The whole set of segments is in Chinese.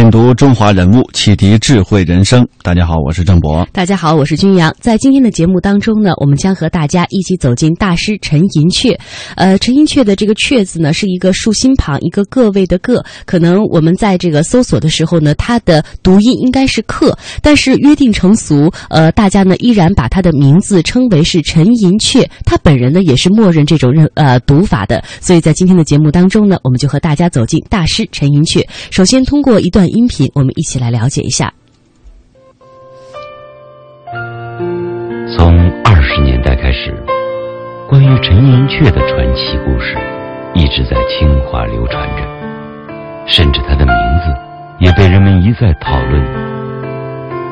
品读中华人物，启迪智慧人生。大家好，我是郑博。大家好，我是君阳。在今天的节目当中呢，我们将和大家一起走进大师陈寅恪。呃，陈寅恪的这个“恪”字呢，是一个竖心旁，一个个位的“个”。可能我们在这个搜索的时候呢，它的读音应该是“克”，但是约定成俗，呃，大家呢依然把他的名字称为是陈寅恪。他本人呢也是默认这种认呃读法的。所以在今天的节目当中呢，我们就和大家走进大师陈寅恪。首先通过一段。音频，我们一起来了解一下。从二十年代开始，关于陈寅恪的传奇故事一直在清华流传着，甚至他的名字也被人们一再讨论。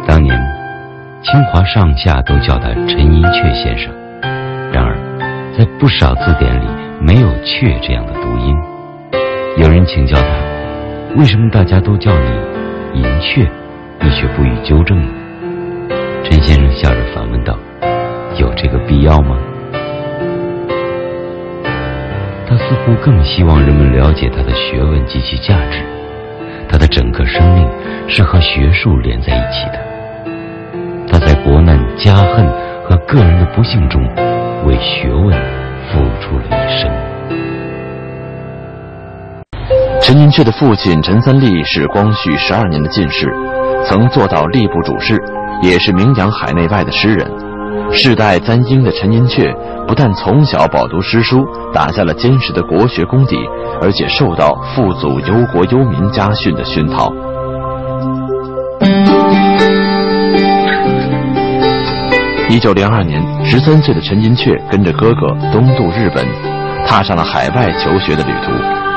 当年，清华上下都叫他陈寅恪先生。然而，在不少字典里没有“阙”这样的读音。有人请教他。为什么大家都叫你银雀，你却不予纠正呢？陈先生笑着反问道：“有这个必要吗？”他似乎更希望人们了解他的学问及其价值。他的整个生命是和学术连在一起的。他在国难、家恨和个人的不幸中，为学问付出了一生。陈寅恪的父亲陈三立是光绪十二年的进士，曾做到吏部主事，也是名扬海内外的诗人。世代簪缨的陈寅恪不但从小饱读诗书，打下了坚实的国学功底，而且受到父祖忧国忧民家训的熏陶。一九零二年，十三岁的陈寅恪跟着哥哥东渡日本，踏上了海外求学的旅途。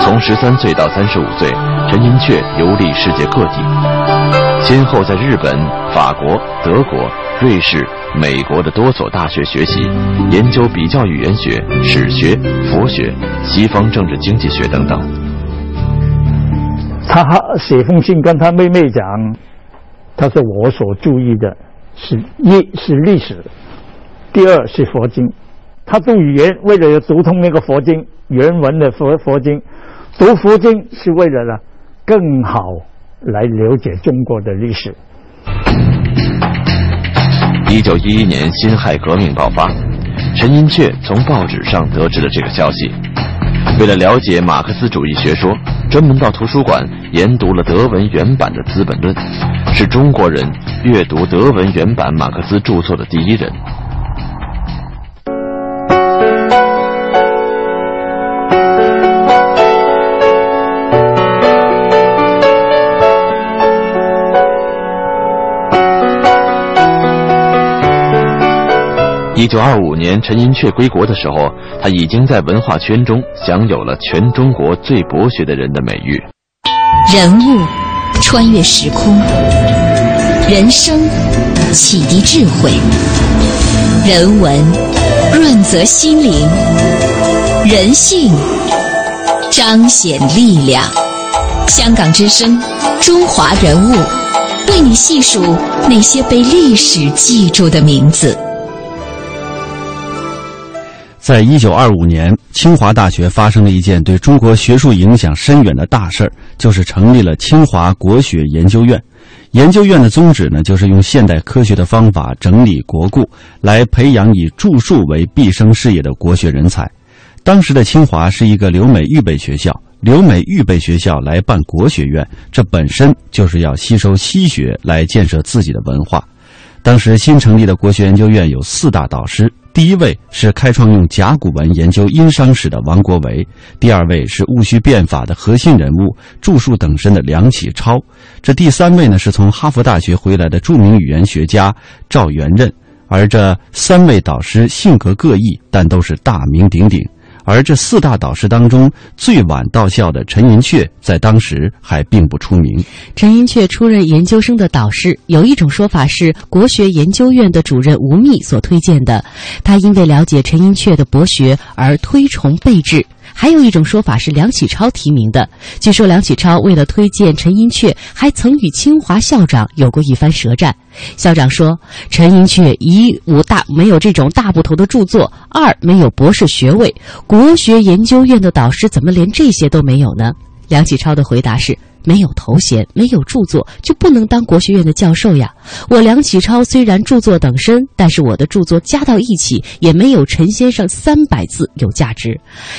从十三岁到三十五岁，陈寅恪游历世界各地，先后在日本、法国、德国、瑞士、美国的多所大学学习，研究比较语言学、史学、佛学、西方政治经济学等等。他写封信跟他妹妹讲，他说：“我所注意的是一是历史，第二是佛经。他读语言为了要读通那个佛经原文的佛佛经。”读佛经是为了呢，更好来了解中国的历史。一九一一年辛亥革命爆发，陈寅恪从报纸上得知了这个消息，为了了解马克思主义学说，专门到图书馆研读了德文原版的《资本论》，是中国人阅读德文原版马克思著作的第一人。一九二五年，陈寅恪归国的时候，他已经在文化圈中享有了全中国最博学的人的美誉。人物穿越时空，人生启迪智慧，人文润泽心灵，人性彰显力量。香港之声，中华人物，为你细数那些被历史记住的名字。在一九二五年，清华大学发生了一件对中国学术影响深远的大事儿，就是成立了清华国学研究院。研究院的宗旨呢，就是用现代科学的方法整理国故，来培养以著述为毕生事业的国学人才。当时的清华是一个留美预备学校，留美预备学校来办国学院，这本身就是要吸收西学来建设自己的文化。当时新成立的国学研究院有四大导师。第一位是开创用甲骨文研究殷商史的王国维，第二位是戊戌变法的核心人物著述等身的梁启超，这第三位呢是从哈佛大学回来的著名语言学家赵元任，而这三位导师性格各异，但都是大名鼎鼎。而这四大导师当中，最晚到校的陈寅恪，在当时还并不出名。陈寅恪出任研究生的导师，有一种说法是国学研究院的主任吴宓所推荐的，他因为了解陈寅恪的博学而推崇备至。还有一种说法是梁启超提名的。据说梁启超为了推荐陈寅恪，还曾与清华校长有过一番舌战。校长说：“陈寅恪一无大没有这种大部头的著作，二没有博士学位，国学研究院的导师怎么连这些都没有呢？”梁启超的回答是。没有头衔，没有著作，就不能当国学院的教授呀。我梁启超虽然著作等身，但是我的著作加到一起，也没有陈先生三百字有价值。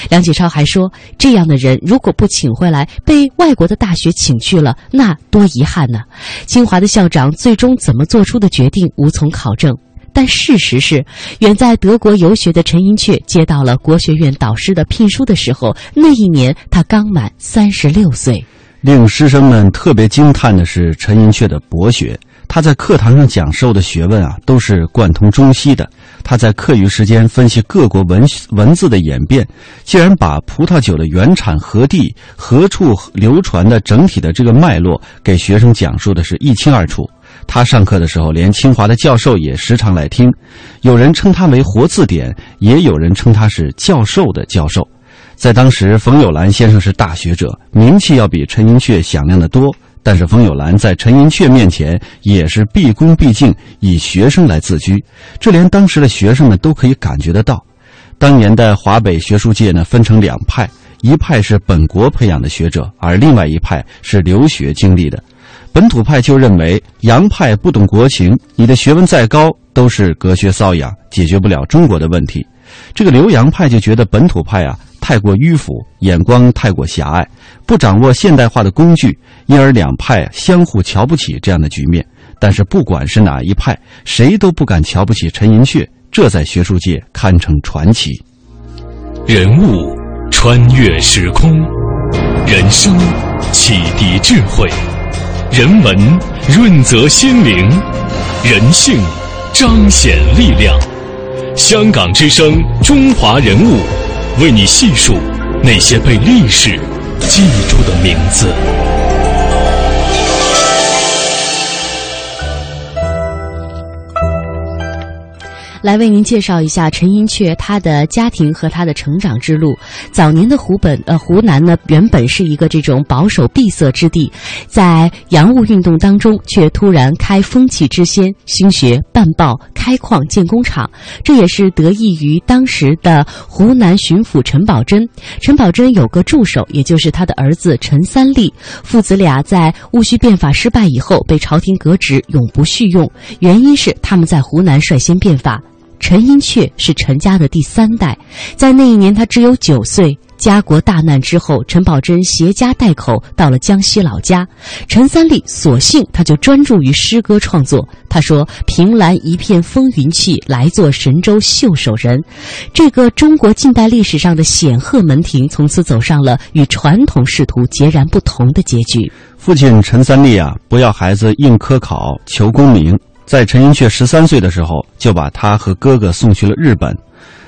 梁启超还说，这样的人如果不请回来，被外国的大学请去了，那多遗憾呢。清华的校长最终怎么做出的决定，无从考证。但事实是，远在德国游学的陈寅恪接到了国学院导师的聘书的时候，那一年他刚满三十六岁。令师生们特别惊叹的是陈寅恪的博学，他在课堂上讲授的学问啊，都是贯通中西的。他在课余时间分析各国文文字的演变，竟然把葡萄酒的原产何地、何处流传的整体的这个脉络给学生讲述的是一清二楚。他上课的时候，连清华的教授也时常来听，有人称他为活字典，也有人称他是教授的教授。在当时，冯友兰先生是大学者，名气要比陈寅恪响亮的多。但是冯友兰在陈寅恪面前也是毕恭毕敬，以学生来自居，这连当时的学生们都可以感觉得到。当年的华北学术界呢，分成两派，一派是本国培养的学者，而另外一派是留学经历的。本土派就认为洋派不懂国情，你的学问再高都是隔靴搔痒，解决不了中国的问题。这个留洋派就觉得本土派啊。太过迂腐，眼光太过狭隘，不掌握现代化的工具，因而两派相互瞧不起这样的局面。但是不管是哪一派，谁都不敢瞧不起陈寅恪，这在学术界堪称传奇。人物穿越时空，人生启迪智慧，人文润泽心灵，人性彰显力量。香港之声，中华人物。为你细数那些被历史记住的名字。来为您介绍一下陈寅恪他的家庭和他的成长之路。早年的湖本呃湖南呢，原本是一个这种保守闭塞之地，在洋务运动当中，却突然开风气之先，兴学办报、开矿建工厂。这也是得益于当时的湖南巡抚陈宝箴。陈宝箴有个助手，也就是他的儿子陈三立，父子俩在戊戌变法失败以后被朝廷革职，永不叙用。原因是他们在湖南率先变法。陈寅恪是陈家的第三代，在那一年他只有九岁。家国大难之后，陈宝箴携家带口到了江西老家。陈三立索性他就专注于诗歌创作。他说：“凭栏一片风云气，来做神州绣手人。”这个中国近代历史上的显赫门庭，从此走上了与传统仕途截然不同的结局。父亲陈三立啊，不要孩子应科考求功名。在陈寅恪十三岁的时候，就把他和哥哥送去了日本。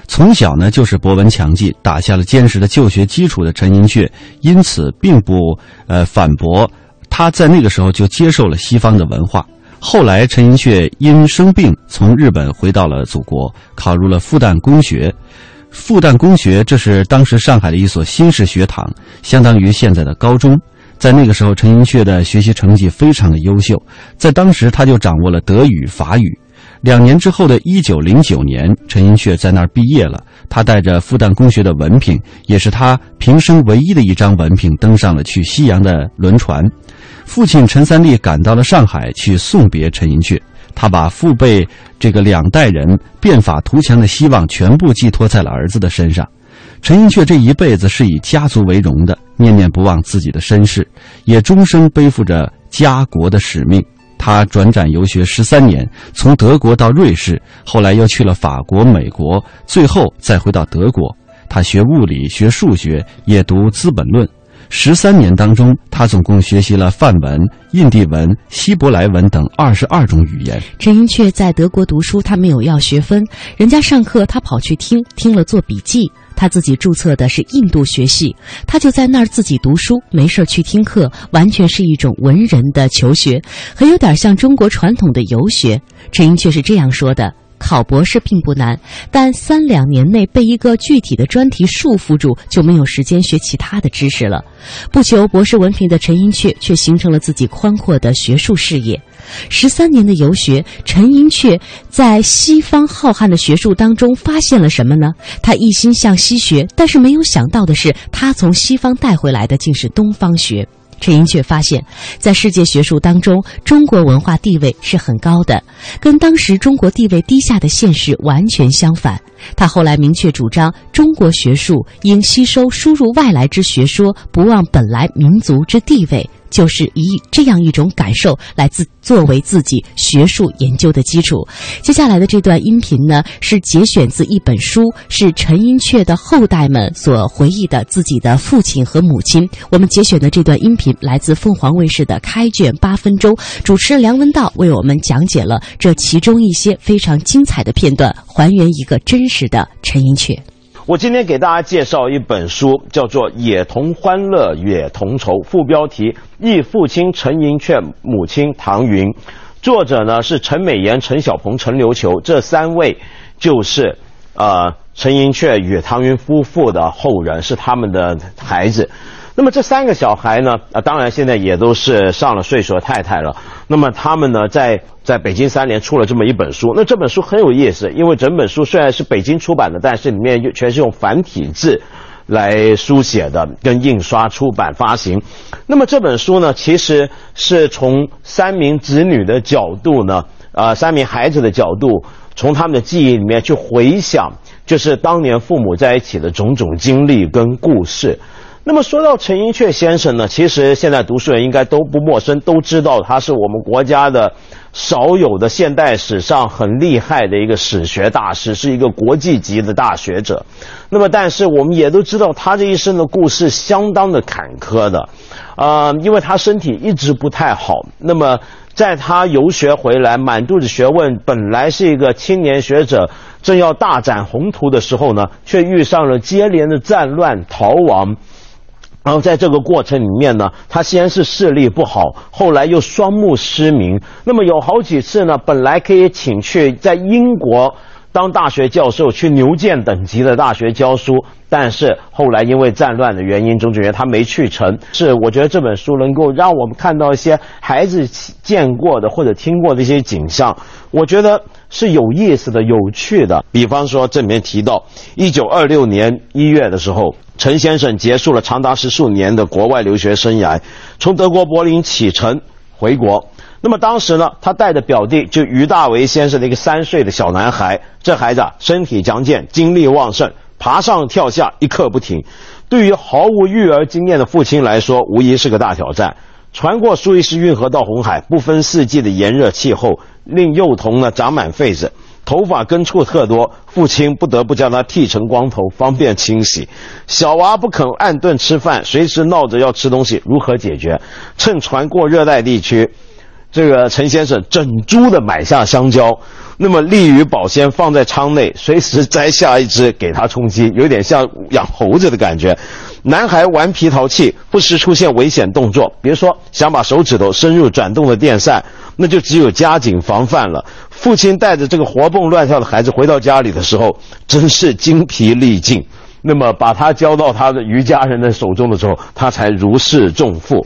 从小呢，就是博闻强记，打下了坚实的就学基础的陈寅恪，因此并不呃反驳。他在那个时候就接受了西方的文化。后来，陈寅恪因生病从日本回到了祖国，考入了复旦公学。复旦公学这是当时上海的一所新式学堂，相当于现在的高中。在那个时候，陈寅恪的学习成绩非常的优秀，在当时他就掌握了德语、法语。两年之后的一九零九年，陈寅恪在那儿毕业了。他带着复旦公学的文凭，也是他平生唯一的一张文凭，登上了去西洋的轮船。父亲陈三立赶到了上海去送别陈寅恪，他把父辈这个两代人变法图强的希望全部寄托在了儿子的身上。陈寅恪这一辈子是以家族为荣的，念念不忘自己的身世，也终生背负着家国的使命。他转战游学十三年，从德国到瑞士，后来又去了法国、美国，最后再回到德国。他学物理学数学，也读《资本论》。十三年当中，他总共学习了梵文、印地文、希伯来文等二十二种语言。陈寅恪在德国读书，他没有要学分，人家上课他跑去听，听了做笔记。他自己注册的是印度学系，他就在那儿自己读书，没事儿去听课，完全是一种文人的求学，很有点像中国传统的游学。陈英却是这样说的。考博士并不难，但三两年内被一个具体的专题束缚住，就没有时间学其他的知识了。不求博士文凭的陈寅恪，却形成了自己宽阔的学术视野。十三年的游学，陈寅恪在西方浩瀚的学术当中发现了什么呢？他一心向西学，但是没有想到的是，他从西方带回来的竟是东方学。陈寅恪发现，在世界学术当中，中国文化地位是很高的，跟当时中国地位低下的现实完全相反。他后来明确主张，中国学术应吸收输入外来之学说，不忘本来民族之地位。就是以这样一种感受来自作为自己学术研究的基础。接下来的这段音频呢，是节选自一本书，是陈寅恪的后代们所回忆的自己的父亲和母亲。我们节选的这段音频来自凤凰卫视的《开卷八分钟》，主持人梁文道为我们讲解了这其中一些非常精彩的片段，还原一个真实的陈寅恪。我今天给大家介绍一本书，叫做《也同欢乐也同愁》，副标题《忆父亲陈寅恪，母亲唐云》，作者呢是陈美妍、陈小鹏、陈琉球，这三位就是呃陈寅恪与唐云夫妇的后人，是他们的孩子。那么这三个小孩呢？啊，当然现在也都是上了岁数的太太了。那么他们呢，在在北京三联出了这么一本书。那这本书很有意思，因为整本书虽然是北京出版的，但是里面全是用繁体字来书写的，跟印刷、出版、发行。那么这本书呢，其实是从三名子女的角度呢，啊，三名孩子的角度，从他们的记忆里面去回想，就是当年父母在一起的种种经历跟故事。那么说到陈寅恪先生呢，其实现在读书人应该都不陌生，都知道他是我们国家的少有的现代史上很厉害的一个史学大师，是一个国际级的大学者。那么，但是我们也都知道他这一生的故事相当的坎坷的，啊，因为他身体一直不太好。那么，在他游学回来，满肚子学问，本来是一个青年学者，正要大展宏图的时候呢，却遇上了接连的战乱逃亡。然后在这个过程里面呢，他先是视力不好，后来又双目失明。那么有好几次呢，本来可以请去在英国当大学教授，去牛剑等级的大学教书，但是后来因为战乱的原因，种种原因他没去成。是我觉得这本书能够让我们看到一些孩子见过的或者听过的一些景象，我觉得是有意思的、有趣的。比方说这里面提到，一九二六年一月的时候。陈先生结束了长达十数年的国外留学生涯，从德国柏林启程回国。那么当时呢，他带着表弟，就于大为先生的一个三岁的小男孩。这孩子啊，身体强健，精力旺盛，爬上跳下一刻不停。对于毫无育儿经验的父亲来说，无疑是个大挑战。穿过苏伊士运河到红海，不分四季的炎热气候，令幼童呢长满痱子。头发根处特多，父亲不得不将他剃成光头，方便清洗。小娃不肯按顿吃饭，随时闹着要吃东西，如何解决？趁船过热带地区，这个陈先生整株的买下香蕉，那么利于保鲜，放在舱内，随时摘下一只给他充饥，有点像养猴子的感觉。男孩顽皮淘气，不时出现危险动作，比如说想把手指头伸入转动的电扇，那就只有加紧防范了。父亲带着这个活蹦乱跳的孩子回到家里的时候，真是精疲力尽。那么把他交到他的余家人的手中的时候，他才如释重负。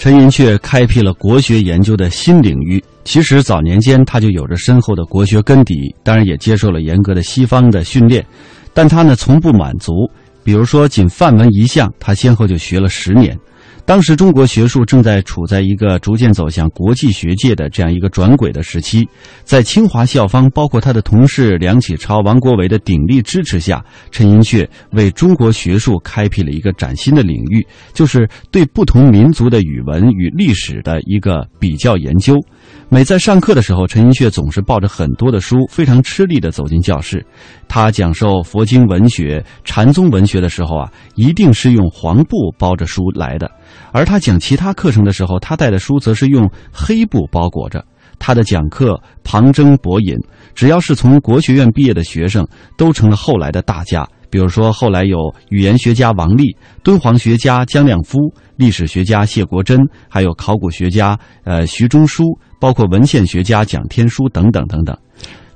陈寅恪开辟了国学研究的新领域。其实早年间他就有着深厚的国学根底，当然也接受了严格的西方的训练，但他呢从不满足。比如说，仅范文一项，他先后就学了十年。当时中国学术正在处在一个逐渐走向国际学界的这样一个转轨的时期，在清华校方包括他的同事梁启超、王国维的鼎力支持下，陈寅恪为中国学术开辟了一个崭新的领域，就是对不同民族的语文与历史的一个比较研究。每在上课的时候，陈寅恪总是抱着很多的书，非常吃力地走进教室。他讲授佛经文学、禅宗文学的时候啊，一定是用黄布包着书来的；而他讲其他课程的时候，他带的书则是用黑布包裹着。他的讲课旁征博引，只要是从国学院毕业的学生，都成了后来的大家。比如说，后来有语言学家王立、敦煌学家姜亮夫、历史学家谢国珍，还有考古学家呃徐中书。包括文献学家蒋天书等等等等，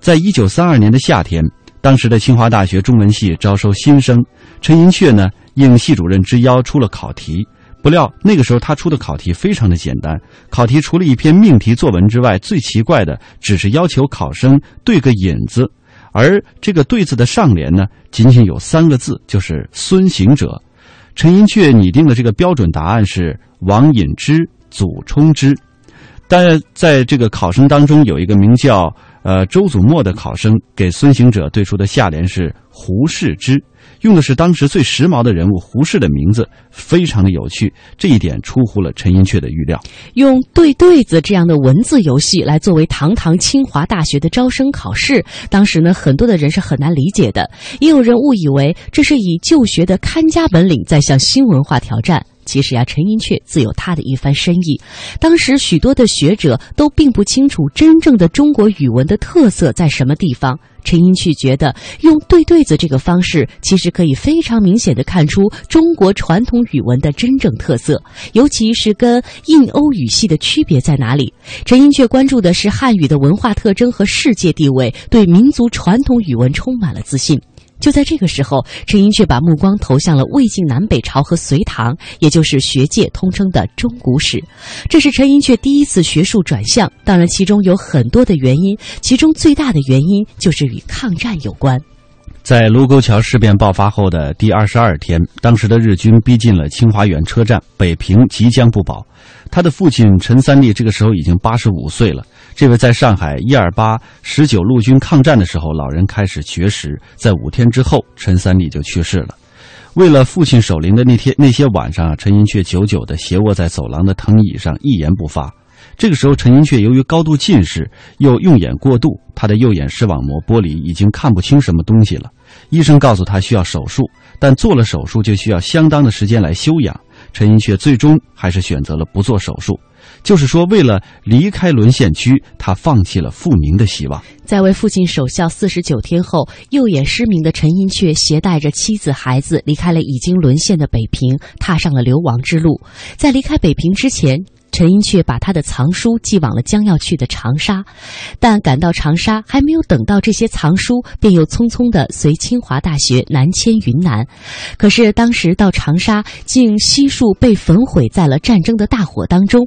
在一九三二年的夏天，当时的清华大学中文系招收新生，陈寅恪呢应系主任之邀出了考题，不料那个时候他出的考题非常的简单，考题除了一篇命题作文之外，最奇怪的只是要求考生对个引子，而这个对字的上联呢，仅仅有三个字，就是孙行者。陈寅恪拟定的这个标准答案是王引之、祖冲之。但在这个考生当中，有一个名叫呃周祖墨的考生，给孙行者对出的下联是胡适之，用的是当时最时髦的人物胡适的名字，非常的有趣。这一点出乎了陈寅恪的预料。用对对子这样的文字游戏来作为堂堂清华大学的招生考试，当时呢很多的人是很难理解的，也有人误以为这是以旧学的看家本领在向新文化挑战。其实呀，陈寅恪自有他的一番深意。当时许多的学者都并不清楚真正的中国语文的特色在什么地方。陈寅恪觉得用对对子这个方式，其实可以非常明显的看出中国传统语文的真正特色，尤其是跟印欧语系的区别在哪里。陈寅恪关注的是汉语的文化特征和世界地位，对民族传统语文充满了自信。就在这个时候，陈寅恪把目光投向了魏晋南北朝和隋唐，也就是学界通称的中古史。这是陈寅恪第一次学术转向，当然其中有很多的原因，其中最大的原因就是与抗战有关。在卢沟桥事变爆发后的第二十二天，当时的日军逼近了清华园车站，北平即将不保。他的父亲陈三立这个时候已经八十五岁了。这位在上海一二八十九陆军抗战的时候，老人开始绝食，在五天之后，陈三立就去世了。为了父亲守灵的那天那些晚上，陈寅恪久久地斜卧在走廊的藤椅上，一言不发。这个时候，陈寅恪由于高度近视，又用眼过度，他的右眼视网膜剥离，已经看不清什么东西了。医生告诉他需要手术，但做了手术就需要相当的时间来休养。陈寅恪最终还是选择了不做手术，就是说，为了离开沦陷区，他放弃了复明的希望。在为父亲守孝四十九天后，右眼失明的陈寅恪携带着妻子孩子离开了已经沦陷的北平，踏上了流亡之路。在离开北平之前。陈寅恪把他的藏书寄往了将要去的长沙，但赶到长沙还没有等到这些藏书，便又匆匆地随清华大学南迁云南。可是当时到长沙，竟悉数被焚毁在了战争的大火当中。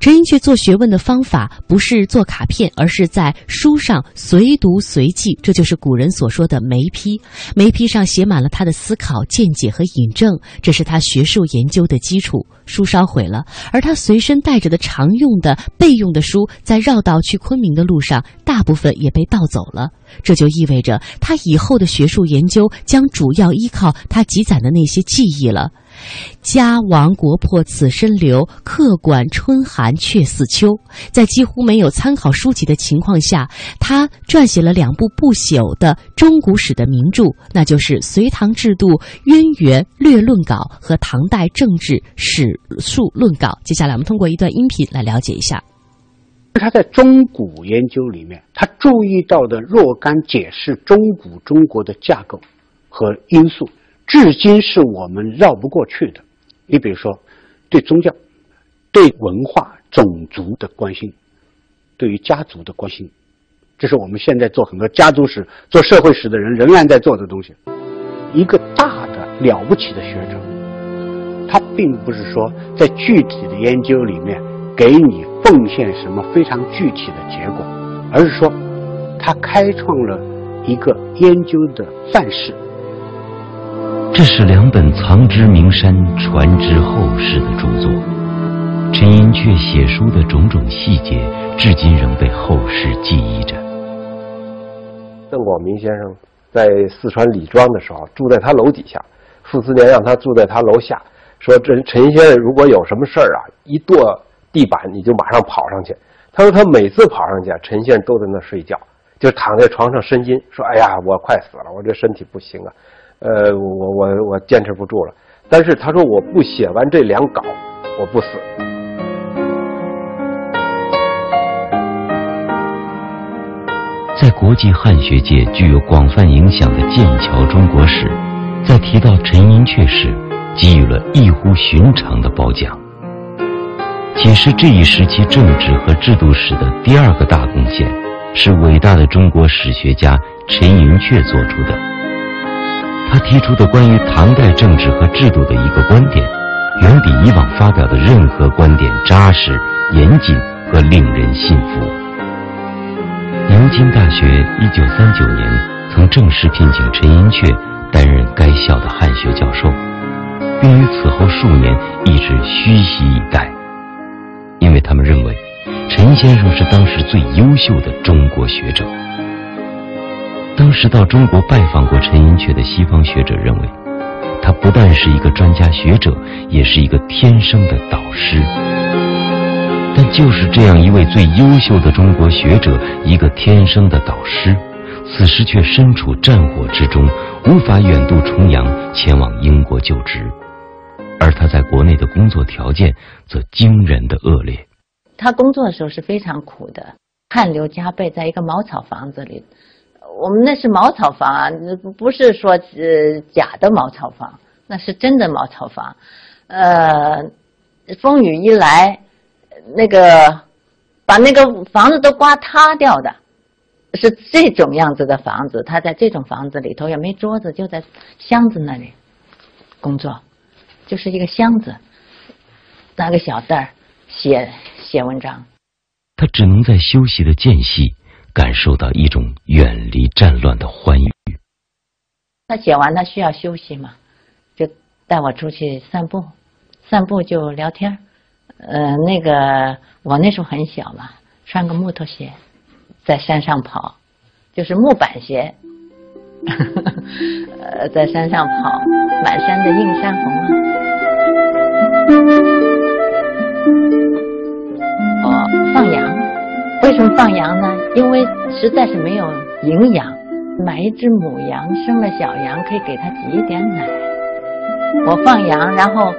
陈寅恪做学问的方法不是做卡片，而是在书上随读随记，这就是古人所说的眉批。眉批上写满了他的思考、见解和引证，这是他学术研究的基础。书烧毁了，而他随身带着的常用的备用的书，在绕道去昆明的路上，大部分也被盗走了。这就意味着他以后的学术研究将主要依靠他积攒的那些记忆了。家亡国破此身留，客馆春寒却似秋。在几乎没有参考书籍的情况下，他撰写了两部不朽的中古史的名著，那就是《隋唐制度渊源略论稿》和《唐代政治史述论稿》。接下来，我们通过一段音频来了解一下。他在中古研究里面，他注意到的若干解释中古中国的架构和因素。至今是我们绕不过去的。你比如说，对宗教、对文化、种族的关心，对于家族的关心，这是我们现在做很多家族史、做社会史的人仍然在做的东西。一个大的了不起的学者，他并不是说在具体的研究里面给你奉献什么非常具体的结果，而是说他开创了一个研究的范式。这是两本藏之名山、传之后世的著作。陈寅恪写书的种种细节，至今仍被后世记忆着。邓广明先生在四川李庄的时候，住在他楼底下，傅斯年让他住在他楼下，说这陈先生如果有什么事儿啊，一跺地板你就马上跑上去。他说他每次跑上去，陈先生都在那睡觉，就躺在床上呻吟，说：“哎呀，我快死了，我这身体不行啊。”呃，我我我坚持不住了，但是他说我不写完这两稿，我不死。在国际汉学界具有广泛影响的剑桥中国史，在提到陈寅恪时，给予了异乎寻常的褒奖。解释这一时期政治和制度史的第二个大贡献，是伟大的中国史学家陈寅恪做出的。他提出的关于唐代政治和制度的一个观点，远比以往发表的任何观点扎实、严谨和令人信服。牛津大学一九三九年曾正式聘请陈寅恪担任该校的汉学教授，并于此后数年一直虚席以待，因为他们认为陈先生是当时最优秀的中国学者。当时到中国拜访过陈寅恪的西方学者认为，他不但是一个专家学者，也是一个天生的导师。但就是这样一位最优秀的中国学者，一个天生的导师，此时却身处战火之中，无法远渡重洋前往英国就职，而他在国内的工作条件则惊人的恶劣。他工作的时候是非常苦的，汗流浃背，在一个茅草房子里。我们那是茅草房啊，不是说呃假的茅草房，那是真的茅草房。呃，风雨一来，那个把那个房子都刮塌掉的，是这种样子的房子。他在这种房子里头也没桌子，就在箱子那里工作，就是一个箱子，拿个小袋儿写写文章。他只能在休息的间隙。感受到一种远离战乱的欢愉。他写完，他需要休息嘛，就带我出去散步，散步就聊天呃，那个我那时候很小嘛，穿个木头鞋，在山上跑，就是木板鞋，呃，在山上跑，满山的映山红啊。哦，放羊。为什么放羊呢？因为实在是没有营养，买一只母羊生了小羊，可以给它挤一点奶。我放羊，然后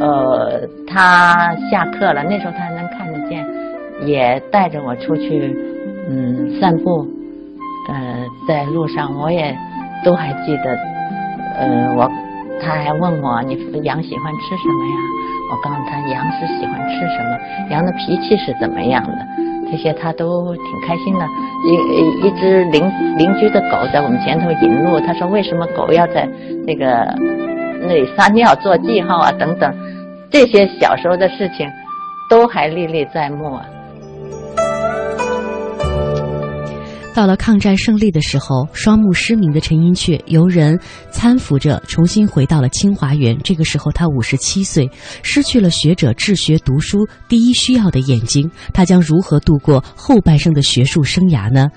呃，他下课了，那时候他还能看得见，也带着我出去嗯散步。呃，在路上我也都还记得，呃，我他还问我你羊喜欢吃什么呀？我告诉他羊是喜欢吃什么，羊的脾气是怎么样的。这些他都挺开心的。一一只邻邻居的狗在我们前头引路，他说：“为什么狗要在那个那里撒尿做记号啊？”等等，这些小时候的事情都还历历在目啊。到了抗战胜利的时候，双目失明的陈寅恪由人搀扶着重新回到了清华园。这个时候他五十七岁，失去了学者治学读书第一需要的眼睛，他将如何度过后半生的学术生涯呢？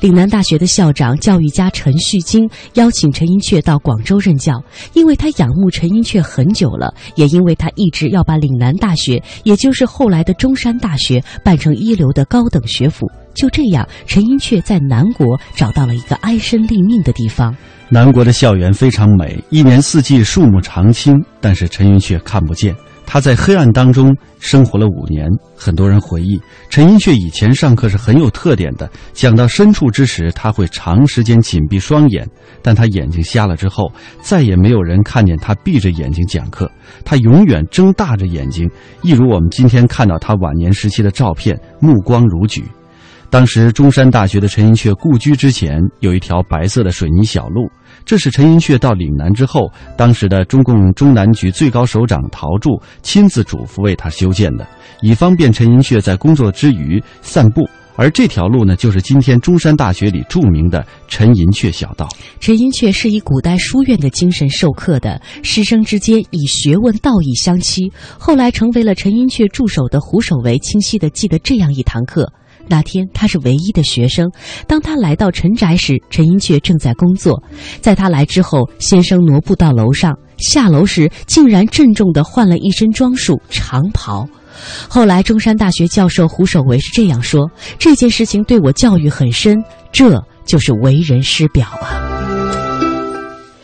岭南大学的校长、教育家陈旭京邀请陈寅恪到广州任教，因为他仰慕陈寅恪很久了，也因为他一直要把岭南大学，也就是后来的中山大学，办成一流的高等学府。就这样，陈寅恪在南国找到了一个安身立命的地方。南国的校园非常美，一年四季树木常青，但是陈寅恪看不见。他在黑暗当中生活了五年。很多人回忆，陈寅恪以前上课是很有特点的。讲到深处之时，他会长时间紧闭双眼，但他眼睛瞎了之后，再也没有人看见他闭着眼睛讲课。他永远睁大着眼睛，一如我们今天看到他晚年时期的照片，目光如炬。当时中山大学的陈寅恪故居之前有一条白色的水泥小路，这是陈寅恪到岭南之后，当时的中共中南局最高首长陶铸亲自嘱咐为他修建的，以方便陈寅恪在工作之余散步。而这条路呢，就是今天中山大学里著名的陈寅恪小道。陈寅恪是以古代书院的精神授课的，师生之间以学问道义相期。后来成为了陈寅恪助手的胡守为清晰地记得这样一堂课。那天他是唯一的学生。当他来到陈宅时，陈寅恪正在工作。在他来之后，先生挪步到楼上，下楼时竟然郑重地换了一身装束长袍。后来，中山大学教授胡守维是这样说：“这件事情对我教育很深，这就是为人师表啊。”